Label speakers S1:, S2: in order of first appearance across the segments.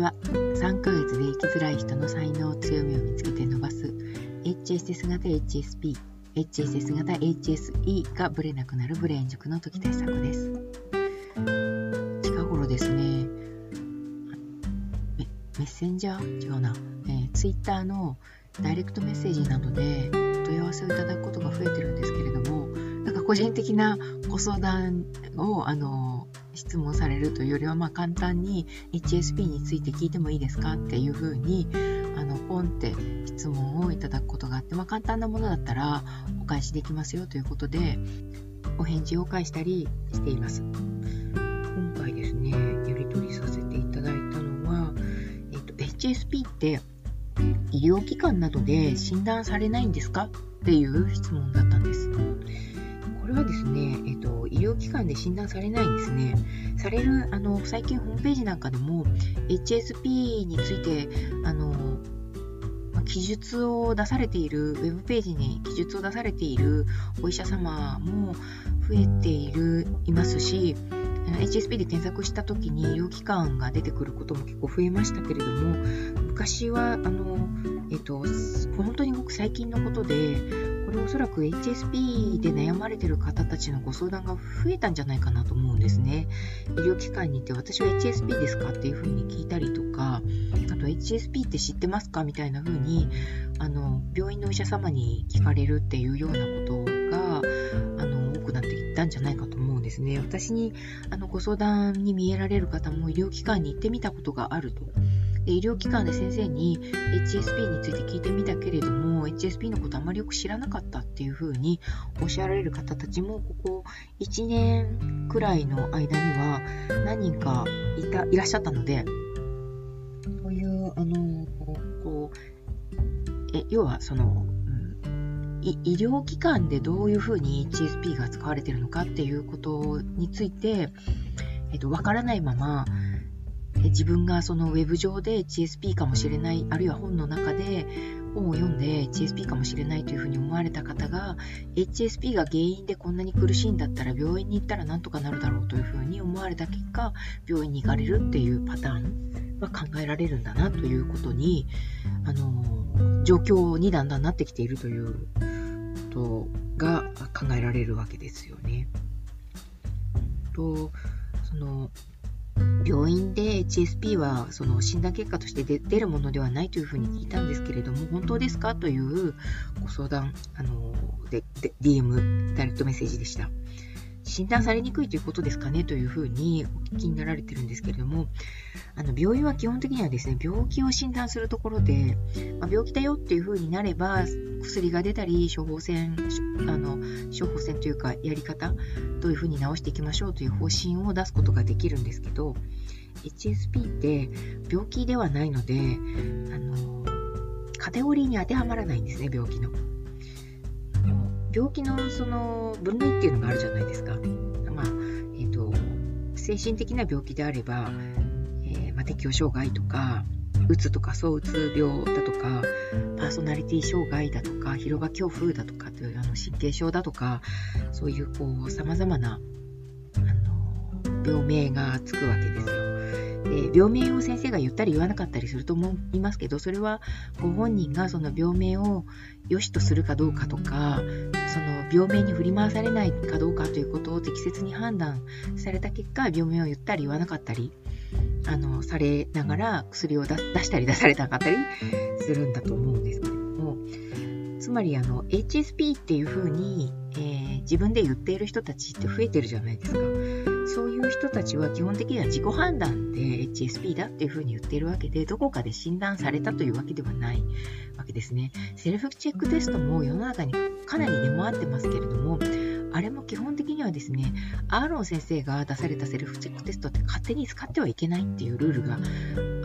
S1: は3ヶ月で生きづらい人の才能強みを見つけて伸ばす HSS 型 HSP HSS 型 HSE がブレなくなるブレーン塾の時対策です。近頃ですねメッセンジャー違うな、えー、Twitter のダイレクトメッセージなどで問い合わせをいただくことが増えてるんですけれどもなんか個人的なご相談をあの質問されるというよりは、まあ、簡単に HSP について聞いてもいいですかっていうふうにあのポンって質問をいただくことがあって、まあ、簡単なものだったらお返しできますよということでお返事を返したりしています。今回ですね、やり取りさせていただいたのは、えっと、HSP って医療機関などで診断されないんですかっていう質問だったんです。これはですね、えっと、医療機関で診断されないんですね。される、あの、最近ホームページなんかでも、HSP について、あの、記述を出されている、ウェブページに記述を出されているお医者様も増えている、いますし、HSP で検索した時に医療機関が出てくることも結構増えましたけれども、昔は、あの、えっと、本当にごく最近のことで、これおそらく HSP で悩まれてる方たちのご相談が増えたんじゃないかなと思うんですね。医療機関に行って私は HSP ですかっていうふうに聞いたりとか、あと HSP って知ってますかみたいなふうに、あの、病院のお医者様に聞かれるっていうようなことが、あの、多くなっていったんじゃないかと思うんですね。私に、あの、ご相談に見えられる方も医療機関に行ってみたことがあると。で医療機関で先生に HSP について聞いてみたけれども HSP のことあまりよく知らなかったっていうふうにおっしゃられる方たちもここ1年くらいの間には何人かいたいらっしゃったのでそういうあのこうえ要はその医療機関でどういうふうに HSP が使われているのかっていうことについて、えっと、わからないまま、自分がそのウェブ上で HSP かもしれない、あるいは本の中で本を読んで HSP かもしれないというふうに思われた方が HSP が原因でこんなに苦しいんだったら病院に行ったらなんとかなるだろうというふうに思われた結果病院に行かれるっていうパターンは考えられるんだなということにあの状況にだんだんなってきているということが考えられるわけですよね。とその病院で HSP はその診断結果として出るものではないというふうに聞いたんですけれども、本当ですか？というご相談、あのでで DM、ダイレクトメッセージでした。診断されにくいということですかねというふうにお聞きになられてるんですけれども、あの病院は基本的にはですね、病気を診断するところで、まあ、病気だよっていうふうになれば、薬が出たり、処方箋、あの処方箋というか、やり方、どういうふうに治していきましょうという方針を出すことができるんですけど、HSP って病気ではないので、あのカテゴリーに当てはまらないんですね、病気の。病気のその分類っていうのがあるじゃないですか。まあ、えっ、ー、と、精神的な病気であれば、えー、まあ、適応障害とか、うつとか躁うつ病だとか、パーソナリティ障害だとか、広場恐怖だとかというあの神経症だとか、そういうこう様々なあの病名がつくわけですよ。で病名を先生が言ったり言わなかったりすると思いますけどそれはご本人がその病名を良しとするかどうかとかその病名に振り回されないかどうかということを適切に判断された結果病名を言ったり言わなかったりあのされながら薬を出したり出されなかったりするんだと思うんですけれどもつまりあの HSP っていうふうに、えー、自分で言っている人たちって増えてるじゃないですか。そういう人たちは基本的には自己判断で HSP だっていうふうに言っているわけで、どこかで診断されたというわけではないわけですね。セルフチェックテストも世の中にかなり出回ってますけれども、あれも基本的にはですね、アーロン先生が出されたセルフチェックテストって勝手に使ってはいけないっていうルールが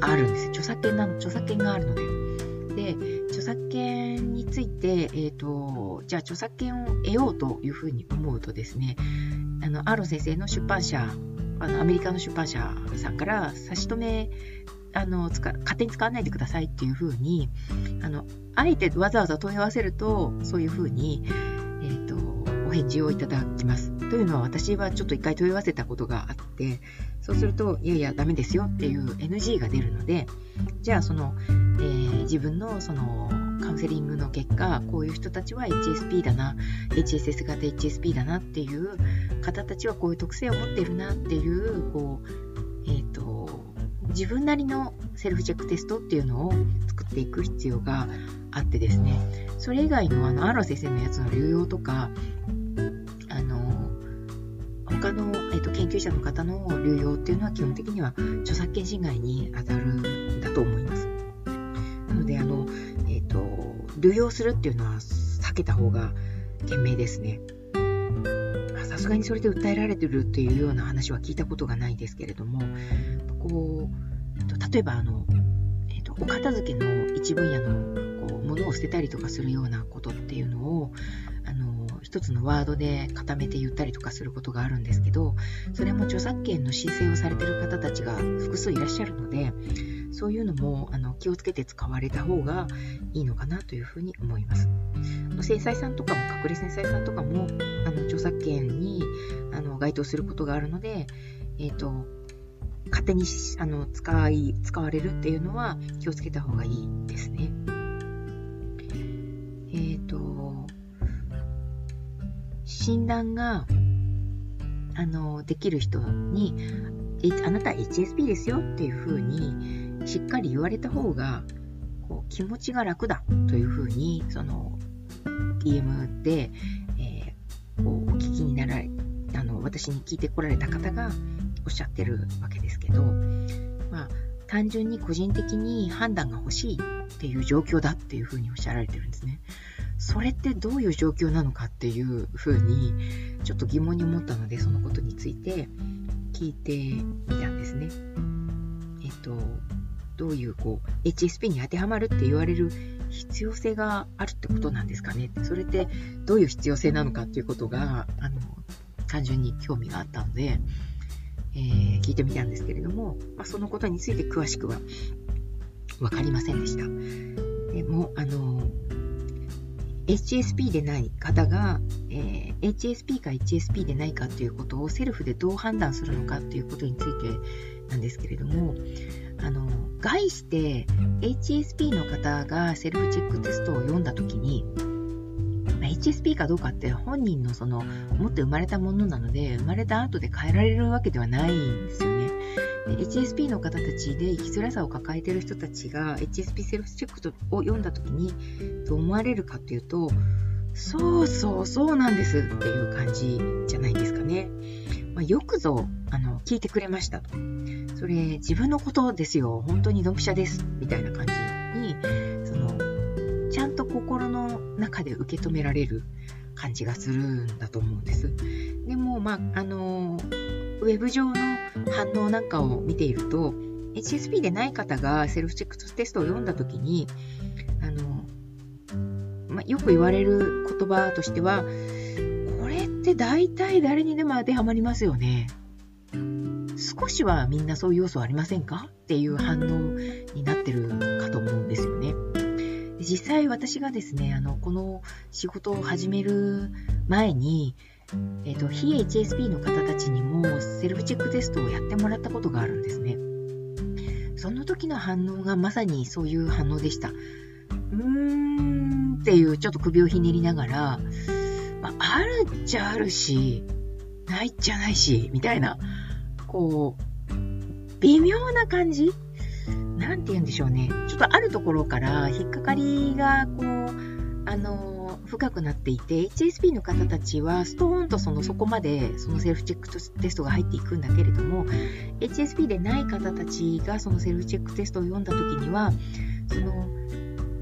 S1: あるんです著作権なの、著作権があるので。で、著作権について、え、ー、と、じゃあ著作権を得ようというふうに思うとですね、あの、アーロン先生の出版社、あのアメリカの出版社さんから差し止めあの使勝手に使わないでくださいっていうふうにあのあえてわざわざ問い合わせるとそういうふうに、えーと、お返事をいただきます。というのは私はちょっと一回問い合わせたことがあってそうすると、いやいや、ダメですよっていう NG が出るので、じゃあその、えー、自分のそのカウンセリングの結果、こういう人たちは HSP だな、HSS 型 HSP だなっていう方たちはこういう特性を持ってるなっていう、こう、えっ、ー、と、自分なりのセルフチェックテストっていうのを作っていく必要があってですね、それ以外のあの、アロ先生のやつの流用とか、研究者の方の流用っていうのは基本的には著作権侵害に当たるんだと思います。なので、あの、えっ、ー、と、流用するっていうのは避けた方が賢明ですね。さすがにそれで訴えられてるっていうような話は聞いたことがないですけれども、こう、例えばあの、えっ、ー、と、お片付けの一分野のこう物を捨てたりとかするようなことっていうのを、一つのワードで固めて言ったりとかすることがあるんですけど、それも著作権の申請をされてる方たちが複数いらっしゃるので、そういうのもあの気をつけて使われた方がいいのかなというふうに思います。繊細さんとかも隠れ繊細さんとかもあの著作権にあの該当することがあるので、えっ、ー、と勝手にあの使い使われるっていうのは気をつけた方がいいですね。診断があのできる人にあなた HSP ですよっていうふうにしっかり言われた方がこう気持ちが楽だというふうにその DM で、えー、こうお聞きになられあの私に聞いてこられた方がおっしゃってるわけですけど、まあ、単純に個人的に判断が欲しいっていう状況だっていうふうにおっしゃられてるんですね。それってどういう状況なのかっていうふうにちょっと疑問に思ったのでそのことについて聞いてみたんですね。えっと、どういうこう HSP に当てはまるって言われる必要性があるってことなんですかね。それってどういう必要性なのかっていうことがあの単純に興味があったので、えー、聞いてみたんですけれども、まあ、そのことについて詳しくは分かりませんでした。でもあの HSP でない方が、えー、HSP か HSP でないかということをセルフでどう判断するのかということについてなんですけれども、あの、概して HSP の方がセルフチェックテストを読んだときに、HSP かどうかって本人のその持って生まれたものなので生まれた後で変えられるわけではないんですよね。で HSP の方たちで生きづらさを抱えている人たちが HSP セルフチェックを読んだ時にどう思われるかっていうとそうそうそうなんですっていう感じじゃないですかね。まあ、よくぞあの聞いてくれましたと。それ自分のことですよ。本当にドンピシャです。みたいな感じにそのちゃんと心の中で受け止められる感じがするんだと思うんです。でも、まあ、あのウェブ上の反応なんかを見ていると、HSP でない方がセルフチェックテストを読んだときに、あの、まあ、よく言われる言葉としては、これって大体誰にでも当てはまりますよね。少しはみんなそういう要素ありませんか？っていう反応になってるかと思うんですよね。実際私がですね、あの、この仕事を始める前に、えっ、ー、と、非 HSP の方たちにもセルフチェックテストをやってもらったことがあるんですね。その時の反応がまさにそういう反応でした。うーんっていうちょっと首をひねりながら、まあ、あるっちゃあるし、ないっちゃないし、みたいな、こう、微妙な感じ？なんて言うんでしょうね。ちょっとあるところから引っかかりが、こう、あの深くなっていて HSP の方たちはストーンとそのそこまでそのセルフチェックテストが入っていくんだけれども HSP でない方たちがそのセルフチェックテストを読んだ時にはその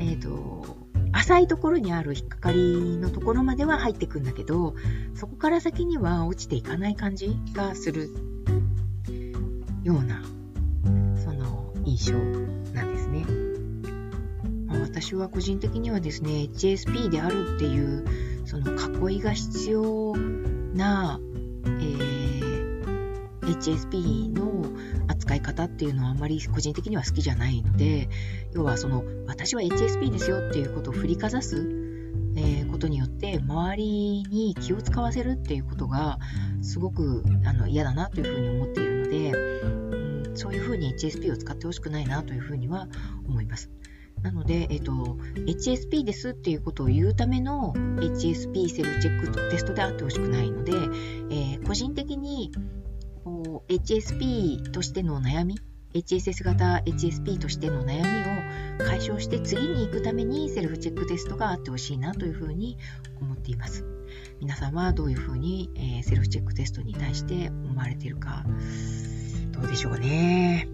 S1: え、ー、と浅いところにある引っかかりのところまでは入っていくんだけどそこから先には落ちていかない感じがするようなその印象。私は個人的にはですね HSP であるっていうその囲いが必要な、えー、HSP の扱い方っていうのはあんまり個人的には好きじゃないので要はその私は HSP ですよっていうことを振りかざす、えー、ことによって周りに気を使わせるっていうことがすごくあの嫌だなというふうに思っているので、うん、そういうふうに HSP を使ってほしくないなというふうには思います。なので、えっと、HSP ですっていうことを言うための HSP セルフチェックテストであってほしくないので、えー、個人的に HSP としての悩み HSS 型 HSP としての悩みを解消して次に行くためにセルフチェックテストがあってほしいなというふうに思っています。皆さんはどういうふうに、えー、セルフチェックテストに対して思われているか、どうでしょうね。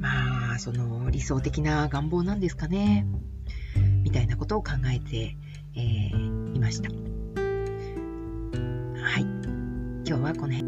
S1: まあ、その理想的な願望なんですかね。みたいなことを考えて、えー、いました。はい。今日はこの辺